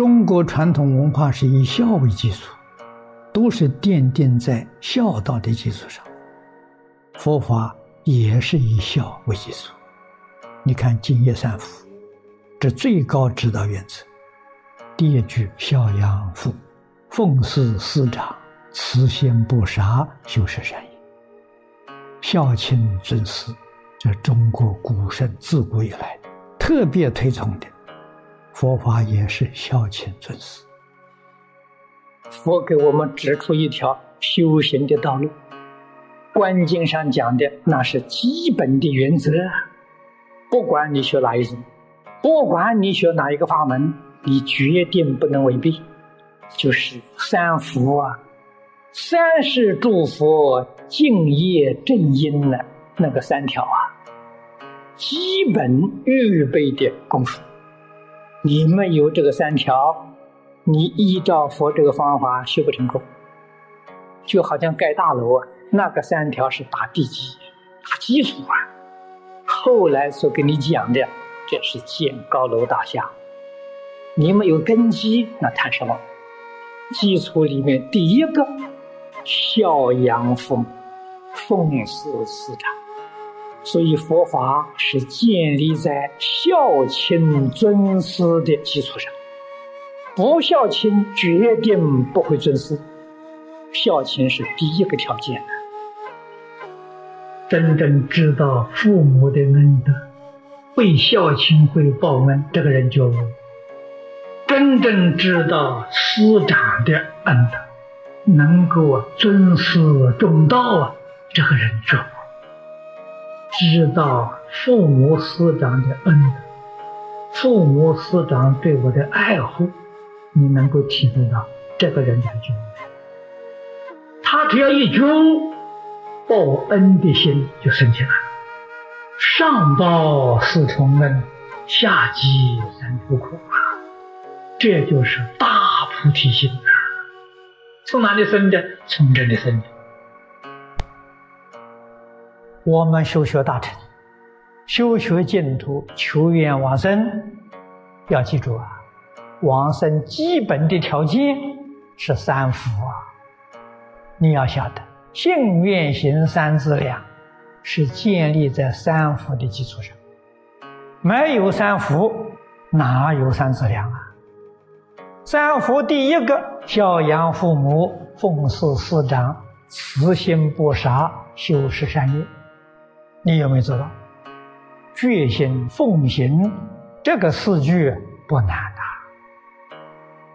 中国传统文化是以孝为基础，都是奠定在孝道的基础上。佛法也是以孝为基础。你看《敬业三福》，这最高指导原则，第一句“孝养父，奉事师长，慈心不杀，修持善业”，孝亲尊师，这中国古圣自古以来特别推崇的。佛法也是孝亲尊师，佛给我们指出一条修行的道路。观经上讲的那是基本的原则，不管你学哪一种，不管你学哪一个法门，你决定不能违背。就是三福啊，三世诸佛敬业正因呢，那个三条啊，基本预备的功夫。你没有这个三条，你依照佛这个方法修不成功，就好像盖大楼啊，那个三条是打地基、打基础啊。后来所跟你讲的，这是建高楼大厦，你没有根基，那谈什么？基础里面第一个，孝养父母，奉事师长。所以佛法是建立在孝亲尊师的基础上，不孝亲决定不会尊师，孝亲是第一个条件。真正知道父母的恩德，会孝亲会报恩，这个人就真正知道师长的恩德，能够尊师重道啊，这个人就。知道父母师长的恩德，父母师长对我的爱护，你能够体会到这个人的觉他只要一觉报恩的心就升起来了。上报四重恩，下济三途苦啊！这就是大菩提心啊！从哪里生的？从这里生的。我们修学大乘，修学净土，求愿往生，要记住啊！往生基本的条件是三福啊！你要晓得，信愿行三资粮是建立在三福的基础上，没有三福，哪有三资粮啊？三福第一个，孝养父母，奉事师长，慈心不杀，修持善业。你有没有做到？决心奉行这个四句不难的。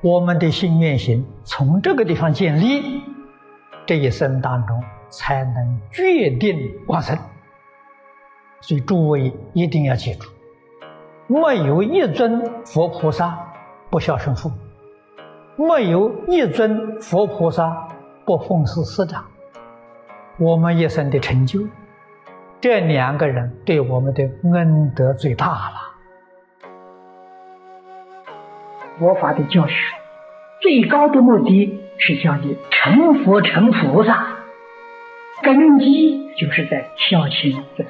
我们的心愿行从这个地方建立，这一生当中才能决定往生。所以诸位一定要记住：没有一尊佛菩萨不孝顺父母，没有一尊佛菩萨不奉事师长。我们一生的成就。这两个人对我们的恩德最大了。佛法的教学最高的目的是叫你成佛成菩萨，根基就是在孝亲这事，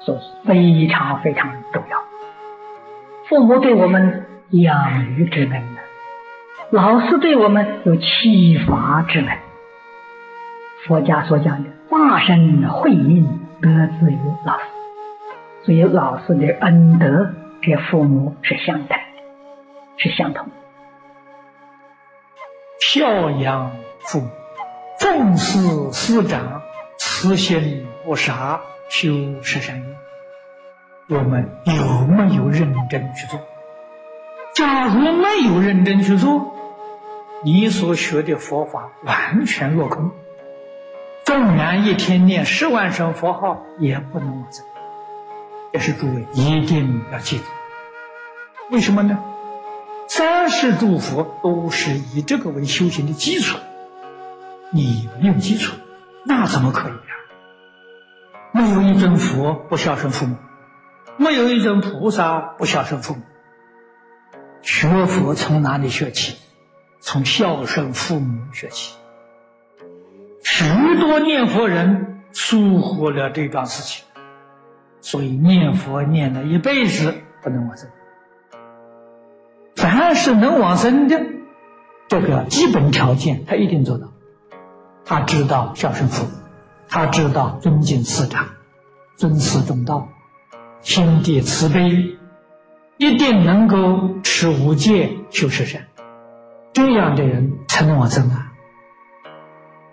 所以非常非常重要。父母对我们养育之恩呢，老师对我们有启发之恩。佛家所讲的化身慧命得自于老师，所以老师的恩德跟父母是相等的，是相同。孝养父母，奉事师长，慈心不杀，修持善业。我们有没有认真去做？假如没有认真去做，你所学的佛法完全落空。纵然一天念十万声佛号，也不能往生。这是诸位一定要记住。为什么呢？三世诸佛都是以这个为修行的基础。你没有基础，那怎么可以呀？没有一尊佛不孝顺父母，没有一尊菩萨不孝顺父母。学佛从哪里学起？从孝顺父母学起。许多念佛人疏忽了这桩事情，所以念佛念了一辈子不能往生。凡是能往生的，这个基本条件他一定做到。他知道孝顺父母，他知道尊敬师长，尊师重道，心地慈悲，一定能够持五戒修十善，这样的人才能往生啊。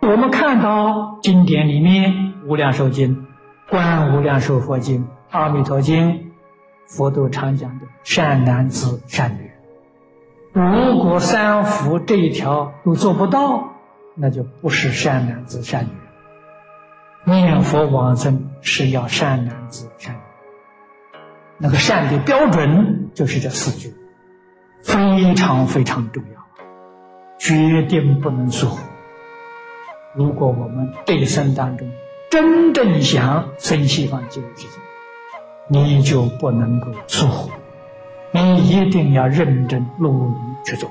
我们看到经典里面，《无量寿经》《观无量寿佛经》《阿弥陀经》，佛都常讲的善男子、善女人。如果三福这一条都做不到，那就不是善男子、善女。念佛往生是要善男子、善女。那个善的标准就是这四句，非常非常重要，决定不能疏忽。如果我们这一生当中真正想生西方极乐世界，你就不能够疏忽，你一定要认真努力去做。